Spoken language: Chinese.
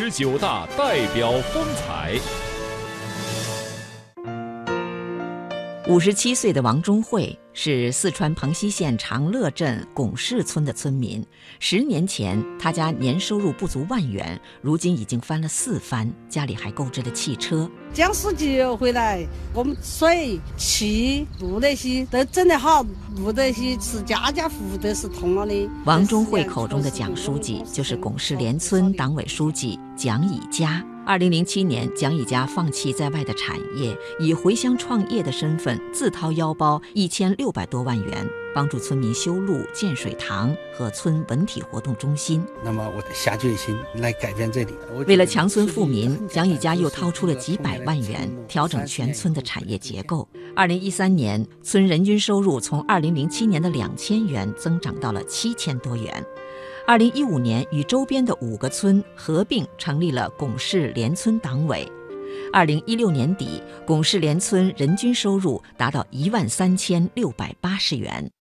十九大代表风采。五十七岁的王忠慧是四川蓬溪县长乐镇巩氏村的村民。十年前，他家年收入不足万元，如今已经翻了四番，家里还购置了汽车。蒋书记回来，我们水、气、路那些都整得好，路那些是家家户户都是通了的。王忠慧口中的蒋书记，就是巩氏联村党委书记蒋以佳。二零零七年，蒋乙嘉放弃在外的产业，以回乡创业的身份，自掏腰包一千六百多万元，帮助村民修路、建水塘和村文体活动中心。那么，我下决心来改变这里。为了强村富民，蒋乙佳又掏出了几百万元，调整全村的产业结构。二零一三年，村人均收入从二零零七年的两千元增长到了七千多元。二零一五年，与周边的五个村合并成立了巩氏联村党委。二零一六年底，巩氏联村人均收入达到一万三千六百八十元。